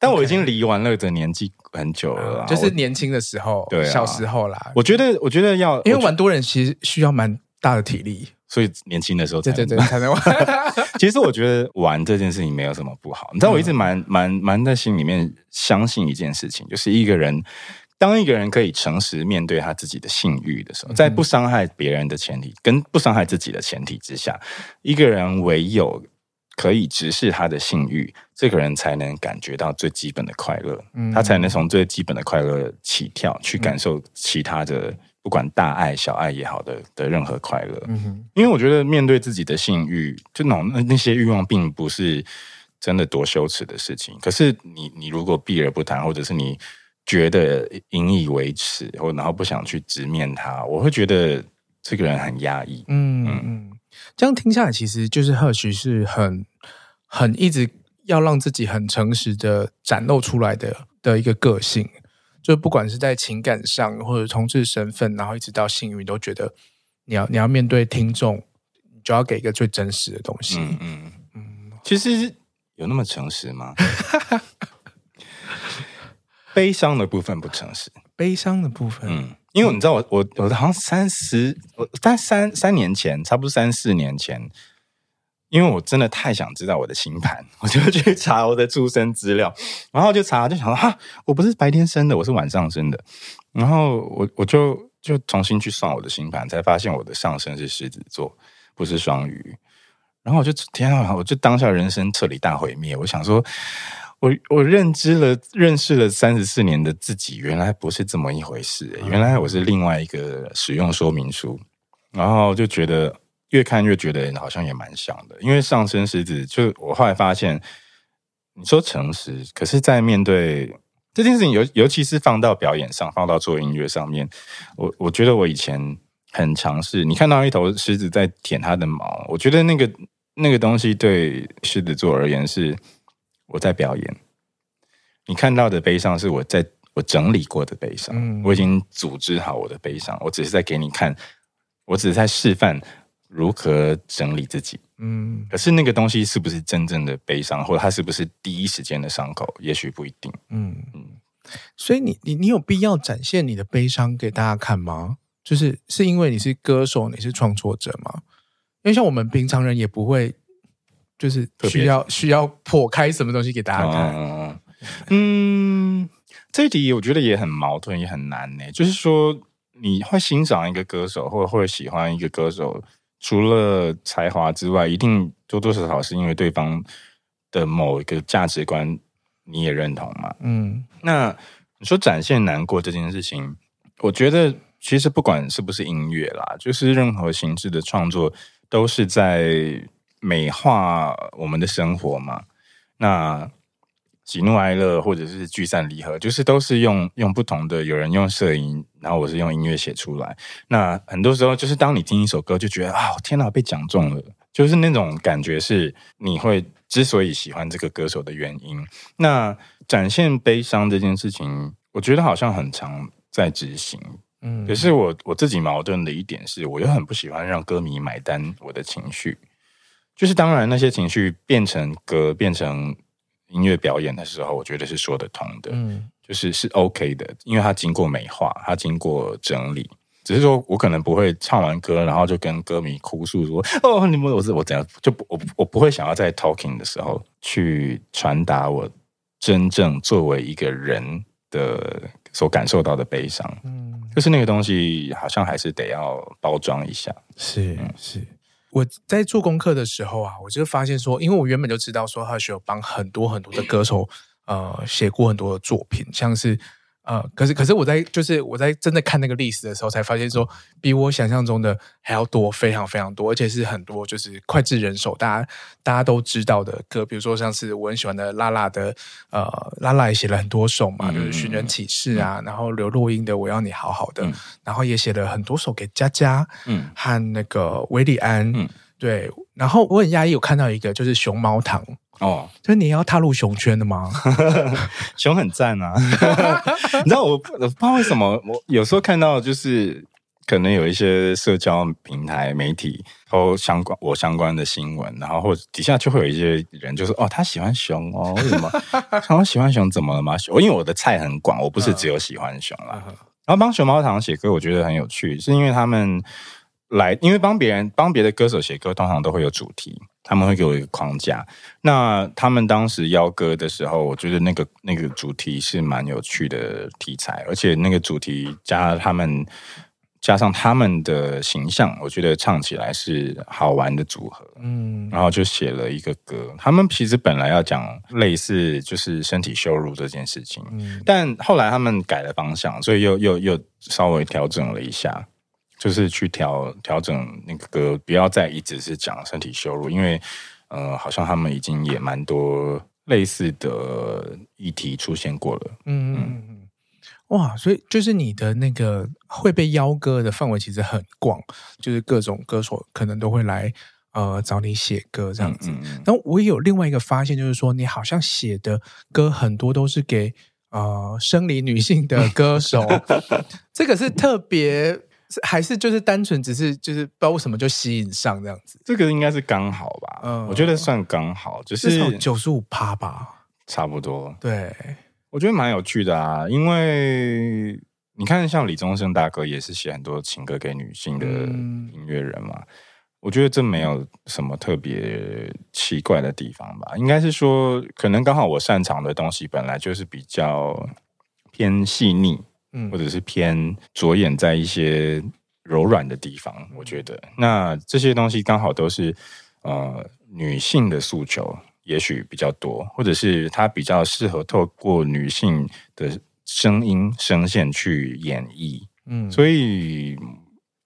但我已经离玩乐的年纪很久了，就是年轻的时候，对，小时候啦。我觉得，我觉得要因为玩多人其实需要蛮大的体力，所以年轻的时候对对对才能玩。[LAUGHS] 其实我觉得玩这件事情没有什么不好，你知道，我一直蛮蛮蛮在心里面相信一件事情，就是一个人。当一个人可以诚实面对他自己的性欲的时候，在不伤害别人的前提，跟不伤害自己的前提之下，一个人唯有可以直视他的性欲，这个人才能感觉到最基本的快乐，嗯他才能从最基本的快乐起跳，去感受其他的，不管大爱小爱也好的的任何快乐。嗯因为我觉得面对自己的性欲，就那种那些欲望，并不是真的多羞耻的事情。可是你你如果避而不谈，或者是你。觉得引以为耻，或然后不想去直面他，我会觉得这个人很压抑。嗯嗯，这样听下来，其实就是或许是很很一直要让自己很诚实的展露出来的的一个个性，就不管是在情感上或者同志身份，然后一直到性欲，都觉得你要你要面对听众，你就要给一个最真实的东西。嗯嗯。嗯，其实有那么诚实吗？[LAUGHS] 悲伤的部分不诚实，悲伤的部分，嗯，因为你知道我我我好像三十，我但三三年前，差不多三四年前，因为我真的太想知道我的星盘，[LAUGHS] 我就去查我的出生资料，然后就查，就想说哈，我不是白天生的，我是晚上生的，然后我我就就重新去算我的星盘，才发现我的上升是狮子座，不是双鱼，然后我就天啊，我就当下人生彻底大毁灭，我想说。我我认知了认识了三十四年的自己，原来不是这么一回事，欸。原来我是另外一个使用说明书，然后就觉得越看越觉得好像也蛮像的。因为上升狮子，就我后来发现，你说诚实，可是，在面对这件事情，尤尤其是放到表演上，放到做音乐上面，我我觉得我以前很尝试。你看到一头狮子在舔它的毛，我觉得那个那个东西对狮子座而言是我在表演。你看到的悲伤是我在我整理过的悲伤，嗯、我已经组织好我的悲伤，我只是在给你看，我只是在示范如何整理自己。嗯，可是那个东西是不是真正的悲伤，或者它是不是第一时间的伤口，也许不一定。嗯嗯，所以你你你有必要展现你的悲伤给大家看吗？就是是因为你是歌手，你是创作者吗？因为像我们平常人也不会，就是需要需要破开什么东西给大家看。嗯，嗯，这一题我觉得也很矛盾，也很难呢。就是说，你会欣赏一个歌手，或者会喜欢一个歌手。除了才华之外，一定多多少少是因为对方的某一个价值观你也认同嘛？嗯，那你说展现难过这件事情，我觉得其实不管是不是音乐啦，就是任何形式的创作都是在美化我们的生活嘛。那。喜怒哀乐，或者是聚散离合，就是都是用用不同的。有人用摄影，然后我是用音乐写出来。那很多时候，就是当你听一首歌，就觉得啊，天哪，被讲中了，就是那种感觉，是你会之所以喜欢这个歌手的原因。那展现悲伤这件事情，我觉得好像很常在执行。嗯，可是我我自己矛盾的一点是，我又很不喜欢让歌迷买单我的情绪。就是当然，那些情绪变成歌，变成。音乐表演的时候，我觉得是说得通的，嗯，就是是 OK 的，因为它经过美化，它经过整理。只是说我可能不会唱完歌，然后就跟歌迷哭诉说：“ [LAUGHS] 哦，你们我是我怎样？”就不我我不会想要在 talking 的时候去传达我真正作为一个人的所感受到的悲伤。嗯，就是那个东西，好像还是得要包装一下。是是。我在做功课的时候啊，我就发现说，因为我原本就知道说，Hush 有帮很多很多的歌手呃写过很多的作品，像是呃，可是可是我在就是我在真的看那个历史的时候，才发现说，比我想象中的还要多，非常非常多，而且是很多就是脍炙人口，大家大家都知道的歌，比如说像是我很喜欢的拉拉的呃，拉拉也写了很多首嘛，就是寻人启事啊，嗯、然后刘若英的我要你好好的，嗯、然后也写了很多首给佳佳，嗯，和那个韦礼安，嗯，对，然后我很讶异有看到一个就是熊猫堂。哦，就是你要踏入熊圈的吗？[LAUGHS] 熊很赞啊！[LAUGHS] 你知道我，我不知道为什么，我有时候看到就是可能有一些社交平台媒体都相关我相关的新闻，然后或者底下就会有一些人就说：“哦，他喜欢熊哦，为什么？[LAUGHS] 他喜欢熊怎么了吗？”熊，因为我的菜很广，我不是只有喜欢熊啦。然后帮熊猫堂写歌，我觉得很有趣，是因为他们来，因为帮别人帮别的歌手写歌，通常都会有主题。他们会给我一个框架，那他们当时邀歌的时候，我觉得那个那个主题是蛮有趣的题材，而且那个主题加他们加上他们的形象，我觉得唱起来是好玩的组合。嗯，然后就写了一个歌。他们其实本来要讲类似就是身体羞辱这件事情，嗯，但后来他们改了方向，所以又又又稍微调整了一下。就是去调调整那个歌，不要再一直是讲身体羞辱，因为呃，好像他们已经也蛮多类似的议题出现过了。嗯嗯嗯，哇，所以就是你的那个会被邀歌的范围其实很广，就是各种歌手可能都会来呃找你写歌这样子。嗯嗯，然后我也有另外一个发现，就是说你好像写的歌很多都是给呃生理女性的歌手，[LAUGHS] 这个是特别。还是就是单纯只是就是不知道为什么就吸引上这样子，这个应该是刚好吧？嗯，我觉得算刚好，就是九十五趴吧，差不多。对，我觉得蛮有趣的啊，因为你看，像李宗盛大哥也是写很多情歌给女性的音乐人嘛，嗯，我觉得这没有什么特别奇怪的地方吧？应该是说，可能刚好我擅长的东西本来就是比较偏细腻。嗯，或者是偏着眼在一些柔软的地方，我觉得。那这些东西刚好都是呃女性的诉求，也许比较多，或者是它比较适合透过女性的声音声线去演绎。嗯，所以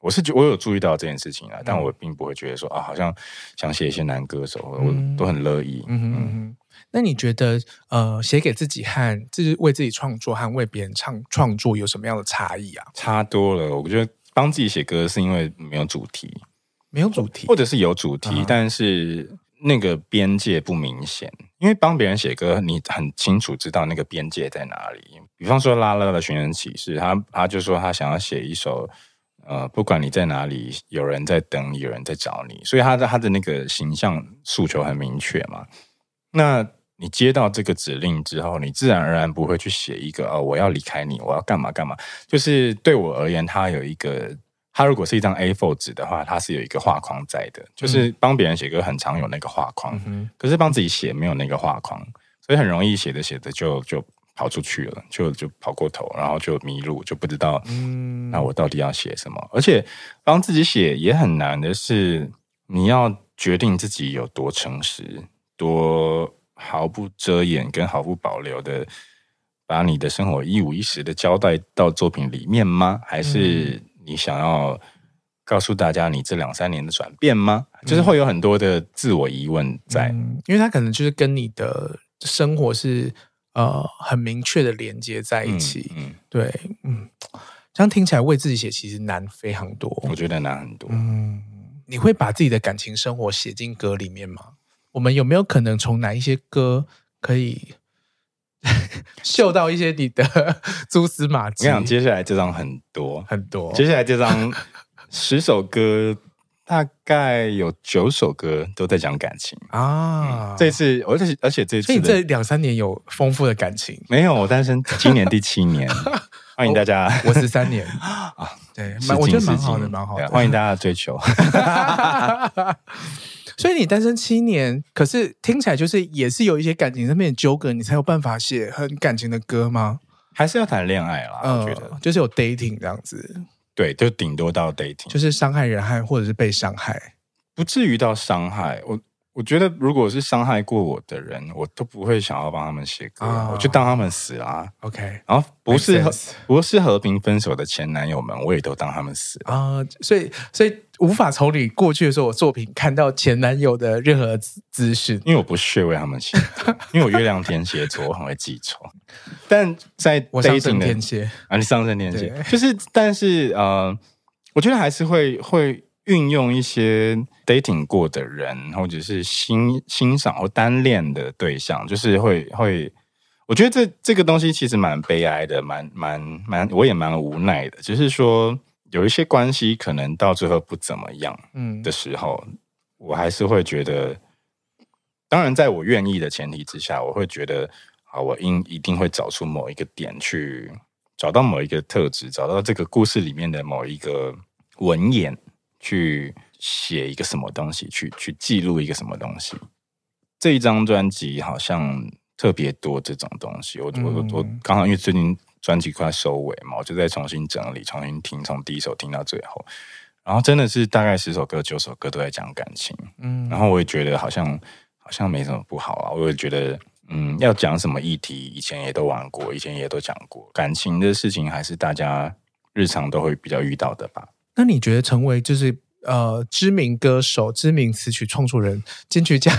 我是觉我有注意到这件事情啊，但我并不会觉得说啊，好像想写一些男歌手，我都很乐意。嗯嗯。嗯那你觉得，呃，写给自己和自己为自己创作和为别人唱创作有什么样的差异啊？差多了。我觉得帮自己写歌是因为没有主题，没有主题，或者是有主题，嗯、但是那个边界不明显。因为帮别人写歌，你很清楚知道那个边界在哪里。比方说拉拉的寻人启事，他他就说他想要写一首，呃，不管你在哪里，有人在等你，有人在找你，所以他的他的那个形象诉求很明确嘛。那你接到这个指令之后，你自然而然不会去写一个哦，我要离开你，我要干嘛干嘛。就是对我而言，它有一个，它如果是一张 A4 纸的话，它是有一个画框在的。就是帮别人写歌很常有那个画框，嗯、可是帮自己写没有那个画框，所以很容易写着写着就就跑出去了，就就跑过头，然后就迷路，就不知道嗯那我到底要写什么。而且帮自己写也很难的是，你要决定自己有多诚实，多。毫不遮掩跟毫不保留的把你的生活一五一十的交代到作品里面吗？还是你想要告诉大家你这两三年的转变吗？嗯、就是会有很多的自我疑问在，嗯、因为他可能就是跟你的生活是呃很明确的连接在一起。嗯，嗯对，嗯，这样听起来为自己写其实难非常多，我觉得难很多。嗯，你会把自己的感情生活写进歌里面吗？我们有没有可能从哪一些歌可以 [LAUGHS] 嗅到一些你的 [LAUGHS] 蛛丝马迹？我想接下来这张很多很多，接下来这张十首歌，大概有九首歌都在讲感情啊、嗯。这次，而且而且这次，所以你这两三年有丰富的感情？没有，我单身今年第七年。[LAUGHS] 欢迎大家，我十三年 [LAUGHS] 啊，对，我觉得蛮好的，蛮好的。欢迎大家追求。[LAUGHS] 所以你单身七年，可是听起来就是也是有一些感情上面的纠葛，你才有办法写很感情的歌吗？还是要谈恋爱啦？嗯、我觉得就是有 dating 这样子，对，就顶多到 dating，就是伤害人害或者是被伤害，不至于到伤害我。我觉得，如果是伤害过我的人，我都不会想要帮他们写歌，oh, 我就当他们死啊。OK，然后不是和不是和平分手的前男友们，我也都当他们死啊。Uh, 所以，所以无法从你过去的时候我作品看到前男友的任何资讯，因为我不屑为他们写，因为我月亮天蝎座，我很会记仇。但在我上升天蝎啊，你上升天蝎，就是，但是呃，我觉得还是会会。运用一些 dating 过的人，或者是欣欣赏或单恋的对象，就是会会，我觉得这这个东西其实蛮悲哀的，蛮蛮蛮，我也蛮无奈的。就是说，有一些关系可能到最后不怎么样，嗯的时候，嗯、我还是会觉得，当然，在我愿意的前提之下，我会觉得，啊，我应一定会找出某一个点去找到某一个特质，找到这个故事里面的某一个文眼。去写一个什么东西，去去记录一个什么东西。这一张专辑好像特别多这种东西。我、嗯、我我刚好因为最近专辑快收尾嘛，我就在重新整理、重新听，从第一首听到最后。然后真的是大概十首歌、九首歌都在讲感情。嗯，然后我也觉得好像好像没什么不好啊。我也觉得，嗯，要讲什么议题，以前也都玩过，以前也都讲过。感情的事情还是大家日常都会比较遇到的吧。那你觉得成为就是呃知名歌手、知名词曲创作人、金曲奖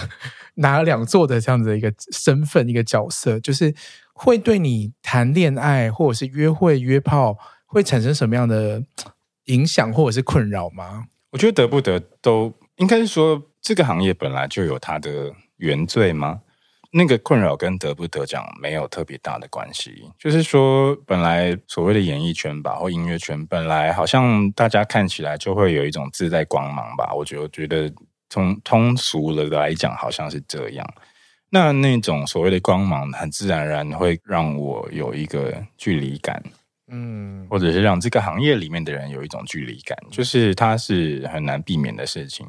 拿了两座的这样子的一个身份、一个角色，就是会对你谈恋爱或者是约会、约炮会产生什么样的影响或者是困扰吗？我觉得得不得都应该是说，这个行业本来就有它的原罪吗？那个困扰跟得不得奖没有特别大的关系，就是说，本来所谓的演艺圈吧，或音乐圈，本来好像大家看起来就会有一种自带光芒吧。我觉得，我觉得通通俗了来讲，好像是这样。那那种所谓的光芒，很自然而然会让我有一个距离感，嗯，或者是让这个行业里面的人有一种距离感，就是它是很难避免的事情。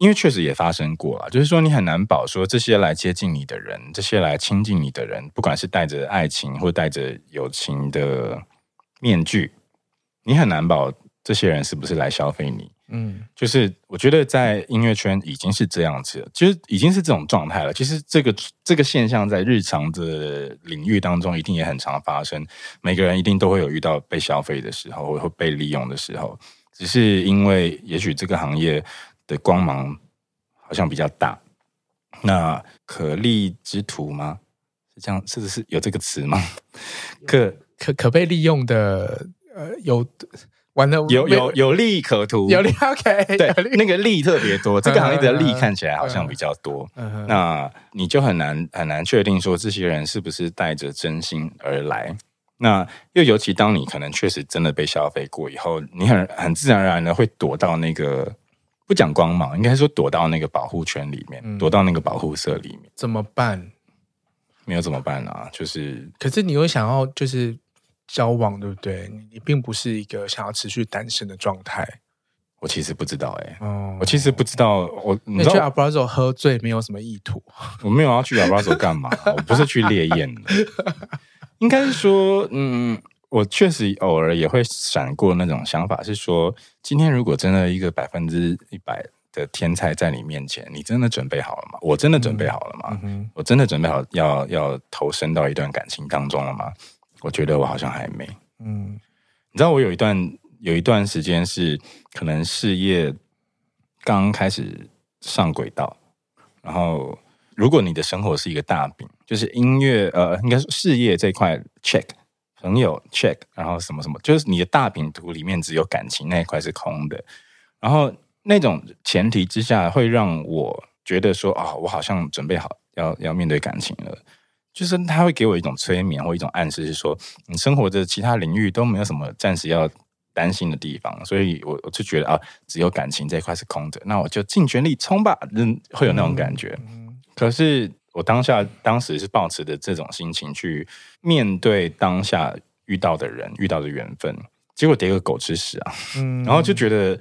因为确实也发生过了，就是说你很难保说这些来接近你的人，这些来亲近你的人，不管是带着爱情或带着友情的面具，你很难保这些人是不是来消费你。嗯，就是我觉得在音乐圈已经是这样子了，其实已经是这种状态了。其实这个这个现象在日常的领域当中一定也很常发生，每个人一定都会有遇到被消费的时候，或被利用的时候，只是因为也许这个行业。的光芒好像比较大，那可利之徒吗？是这样，是不是有这个词吗？可可可被利用的，呃，有完了，有有有利可图，有利 OK，[LAUGHS] 对，那个利特别多，这个行业的利看起来好像比较多，那你就很难很难确定说这些人是不是带着真心而来。那又尤其当你可能确实真的被消费过以后，你很很自然而然的会躲到那个不讲光芒，应该说躲到那个保护圈里面，躲到那个保护色里面，怎么办？没有怎么办啊？就是，可是你又想要就是交往，对不对？你你并不是一个想要持续单身的状态。我其实不知道、欸，哎、哦，我其实不知道，我你去 Abrazo 喝醉没有什么意图，我没有要去 Abrazo 干嘛？[LAUGHS] 我不是去烈焰的。应该是说，嗯，我确实偶尔也会闪过那种想法，是说，今天如果真的一个百分之一百的天才在你面前，你真的准备好了吗？我真的准备好了吗？嗯、我真的准备好要要投身到一段感情当中了吗？我觉得我好像还没。嗯，你知道，我有一段有一段时间是可能事业刚开始上轨道，然后。如果你的生活是一个大饼，就是音乐，呃，应该说事业这块 check，朋友 check，然后什么什么，就是你的大饼图里面只有感情那一块是空的，然后那种前提之下，会让我觉得说，啊、哦，我好像准备好要要面对感情了，就是他会给我一种催眠或一种暗示，是说你生活的其他领域都没有什么暂时要担心的地方，所以我我就觉得啊，只有感情这一块是空的，那我就尽全力冲吧，嗯会有那种感觉。嗯。可是我当下当时是抱持着这种心情去面对当下遇到的人遇到的缘分，结果跌个狗吃屎啊！嗯，然后就觉得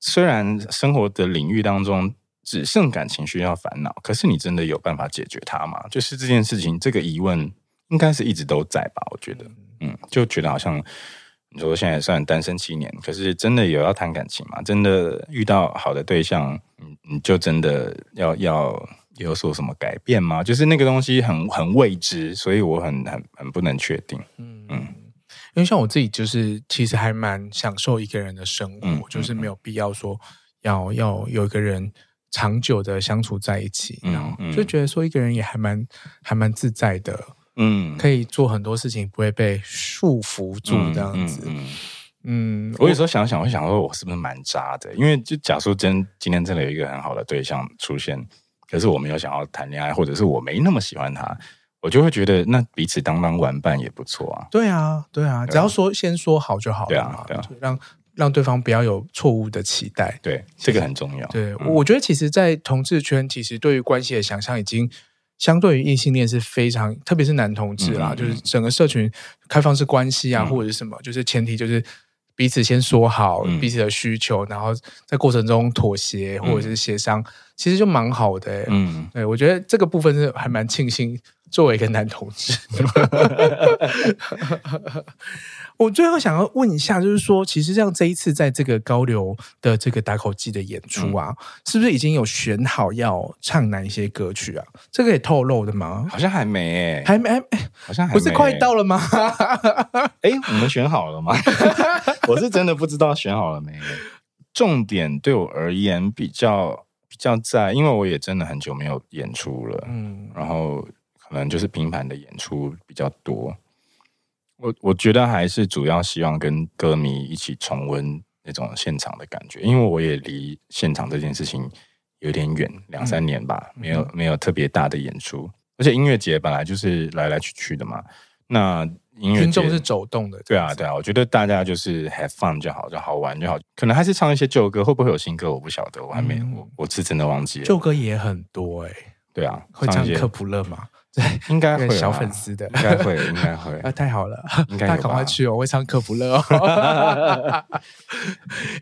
虽然生活的领域当中只剩感情需要烦恼，可是你真的有办法解决它吗？就是这件事情，这个疑问应该是一直都在吧？我觉得，嗯，就觉得好像你说现在算单身七年，可是真的有要谈感情吗？真的遇到好的对象，你你就真的要要。有所什么改变吗？就是那个东西很很未知，所以我很很很不能确定。嗯嗯，因为像我自己，就是其实还蛮享受一个人的生活，嗯、就是没有必要说要要有一个人长久的相处在一起，然后、就觉得说一个人也还蛮还蛮自在的。嗯，可以做很多事情，不会被束缚住这样子。嗯，我有时候想想，我会想说，我是不是蛮渣的？因为就假说真今天真的有一个很好的对象出现。可是我没有想要谈恋爱，或者是我没那么喜欢他，我就会觉得那彼此当当玩伴也不错啊。对啊，对啊，只要说先说好就好了。对啊，对啊，让让对方不要有错误的期待。对，这个很重要。对，我觉得其实，在同志圈，其实对于关系的想象已经相对于异性恋是非常，特别是男同志啦，就是整个社群开放式关系啊，或者是什么，就是前提就是。彼此先说好彼此的需求，嗯、然后在过程中妥协或者是协商，嗯、其实就蛮好的。嗯，对，我觉得这个部分是还蛮庆幸，作为一个男同志。[LAUGHS] 我最后想要问一下，就是说，其实像这一次在这个高流的这个打口祭的演出啊，嗯、是不是已经有选好要唱哪一些歌曲啊？这个也透露的吗？好像还没诶，还没，好像不是快到了吗？[LAUGHS] 哎，我们选好了吗？[LAUGHS] 我是真的不知道选好了没。重点对我而言比较比较在，因为我也真的很久没有演出了，嗯，然后可能就是频繁的演出比较多。我我觉得还是主要希望跟歌迷一起重温那种现场的感觉，因为我也离现场这件事情有点远，两三年吧，嗯、没有没有特别大的演出，而且音乐节本来就是来来去去的嘛，那音乐听众是走动的，对啊对啊，我觉得大家就是 have fun 就好，就好玩就好，可能还是唱一些旧歌，会不会有新歌我不晓得，我还没、嗯、我我是真的忘记了，旧歌也很多哎、欸，对啊，会唱科普勒吗？对，[LAUGHS] 应该会小粉丝的，应该会，应该会 [LAUGHS] 啊！太好了，应该大家赶快去哦！我会唱科普勒哦。[LAUGHS]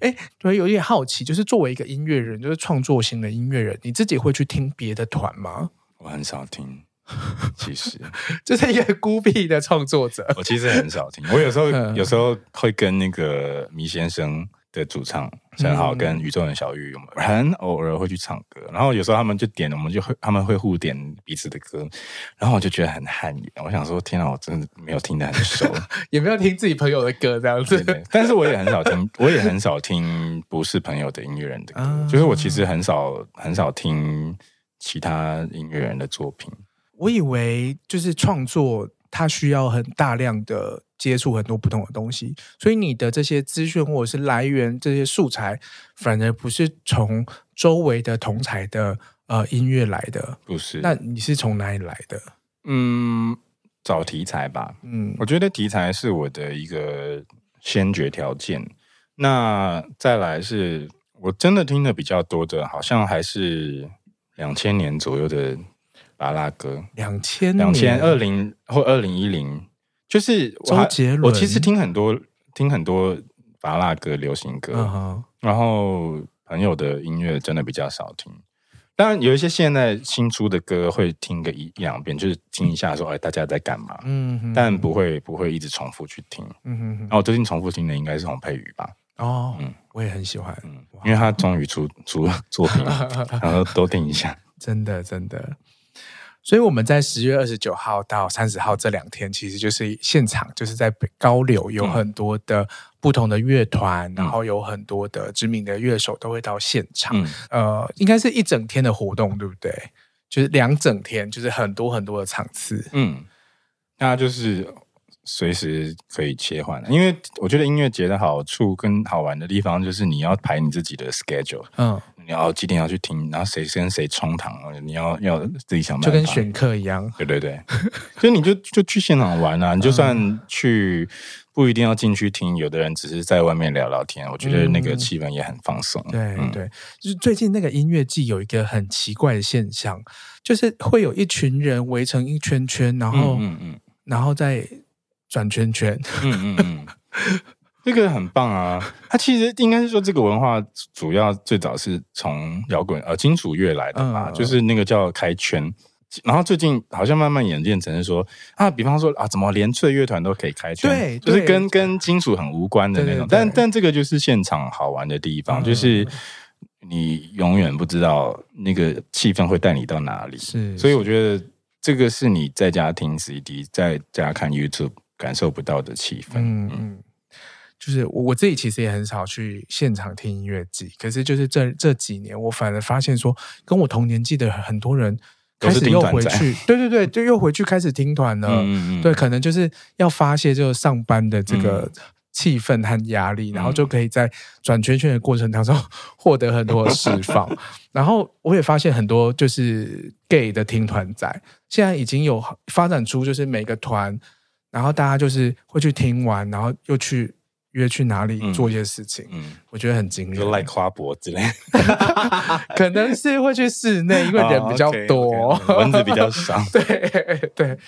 哎，对，有点好奇，就是作为一个音乐人，就是创作型的音乐人，你自己会去听别的团吗？我很少听，[LAUGHS] 其实 [LAUGHS] 这是一个孤僻的创作者。我其实很少听，我有时候有时候会跟那个迷先生。的主唱陈豪跟宇宙人小玉，我们很偶尔会去唱歌，然后有时候他们就点，我们就会他们会互点彼此的歌，然后我就觉得很汗颜。我想说，天啊，我真的没有听得很熟，[LAUGHS] 也没有听自己朋友的歌这样子。但是我也很少听，我也很少听不是朋友的音乐人的歌，啊、就是我其实很少很少听其他音乐人的作品。我以为就是创作。它需要很大量的接触很多不同的东西，所以你的这些资讯或者是来源这些素材，反而不是从周围的同侪的呃音乐来的，不是？那你是从哪里来的？嗯，找题材吧。嗯，我觉得题材是我的一个先决条件。那再来是我真的听的比较多的，好像还是两千年左右的芭乐歌。两千两千二零或二零一零，就是周杰伦。我其实听很多听很多巴拉歌、流行歌，然后朋友的音乐真的比较少听。当然有一些现在新出的歌会听个一一两遍，就是听一下说，哎，大家在干嘛？嗯，但不会不会一直重复去听。嗯哼，然后我最近重复听的应该是洪佩瑜吧。哦，嗯，我也很喜欢，嗯，因为他终于出出作品了，[LAUGHS] 然后多听一下，真的真的。所以我们在十月二十九号到三十号这两天，其实就是现场，就是在高柳有很多的不同的乐团，嗯、然后有很多的知名的乐手都会到现场，嗯、呃，应该是一整天的活动，对不对？就是两整天，就是很多很多的场次，嗯，那就是。随时可以切换，因为我觉得音乐节的好处跟好玩的地方就是你要排你自己的 schedule，嗯，你要几点要去听，然后谁跟谁冲堂，你要要自己想办法，就跟选课一样，对对对，所以 [LAUGHS] 你就就去现场玩啊，你就算去不一定要进去听，有的人只是在外面聊聊天，我觉得那个气氛也很放松。对、嗯、对，就是最近那个音乐季有一个很奇怪的现象，就是会有一群人围成一圈圈，然后嗯嗯，嗯。然后再。转圈圈，嗯嗯嗯，[LAUGHS] 这个很棒啊！[LAUGHS] 它其实应该是说，这个文化主要最早是从摇滚呃金属乐来的吧，嗯、就是那个叫开圈。然后最近好像慢慢演变成是说啊，比方说啊，怎么连脆乐团都可以开圈？对，就是跟跟金属很无关的那种。对对对，但但这个就是现场好玩的地方，嗯、就是你永远不知道那个气氛会带你到哪里。是，所以我觉得这个是你在家听 CD，在家看 YouTube。感受不到的气氛，嗯嗯，就是我我自己其实也很少去现场听音乐季，可是就是这这几年，我反而发现说，跟我同年纪的很多人开始又回去，[LAUGHS] 对对对，就又回去开始听团了，嗯嗯，对，可能就是要发泄就上班的这个气氛和压力，嗯、然后就可以在转圈圈的过程当中 [LAUGHS] 获得很多释放。然后我也发现很多就是 gay 的听团仔，现在已经有发展出就是每个团。然后大家就是会去听完，然后又去约去哪里做一些事情，嗯，嗯我觉得很惊人，就赖花博之类，[LAUGHS] 可能是会去室内，因为人比较多，哦、okay, okay, 蚊子比较少，对 [LAUGHS] 对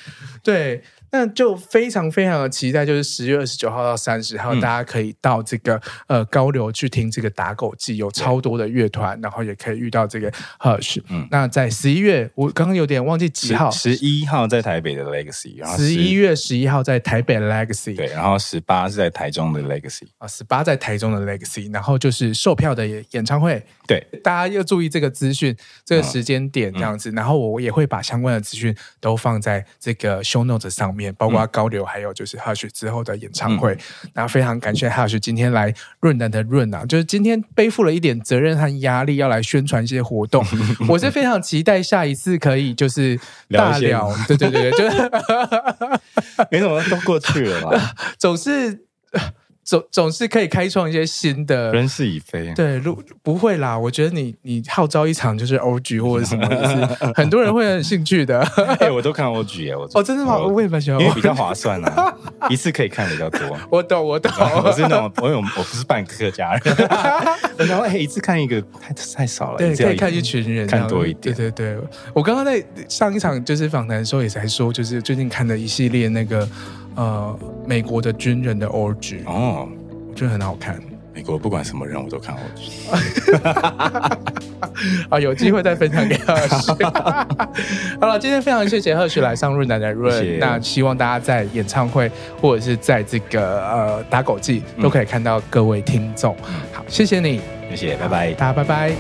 对。那就非常非常的期待，就是十月二十九号到三十号，嗯、大家可以到这个呃高流去听这个打狗记，有超多的乐团，然后也可以遇到这个 Hush。嗯，那在十一月，我刚刚有点忘记几号，十一号在台北的 Legacy，然后十一月十一号在台北的 Legacy，对，然后十八是在台中的 Legacy，啊，十八在台中的 Legacy，然后就是售票的演唱会，对，大家要注意这个资讯，这个时间点这样子，嗯、然后我也会把相关的资讯都放在这个 Show Notes 上面。包括高流，还有就是 Hush 之后的演唱会，然后非常感谢 Hush 今天来润南的润啊，就是今天背负了一点责任和压力，要来宣传一些活动。[LAUGHS] 我是非常期待下一次可以就是大聊，对对对对，就是 [LAUGHS] 没什么都过去了嘛，[LAUGHS] 总是。总总是可以开创一些新的人事已非，对，如不会啦。我觉得你你号召一场就是 OG 或者什么，就是很多人会很兴趣的。[LAUGHS] 哎，我都看 OG 哎，我哦，真的吗？我也蛮喜欢，因为比较划算啊，[LAUGHS] 一次可以看比较多。我懂，我懂，我是那种我有我不是半个客家人，[LAUGHS] 然后哎，一次看一个太太少了，对，可以看一群人看多一点。对对对，我刚刚在上一场就是访谈的时候也才说，就是最近看的一系列那个。呃，美国的军人的 orgy 哦，我觉得很好看。美国不管什么人我都看 orgy。[LAUGHS] 啊，有机会再分享给 Hush。[LAUGHS] 好了，今天非常谢谢 Hush 来上润男的润。谢谢。那希望大家在演唱会或者是在这个呃打狗记都可以看到各位听众。嗯、好，谢谢你，谢谢，拜拜，大家拜拜。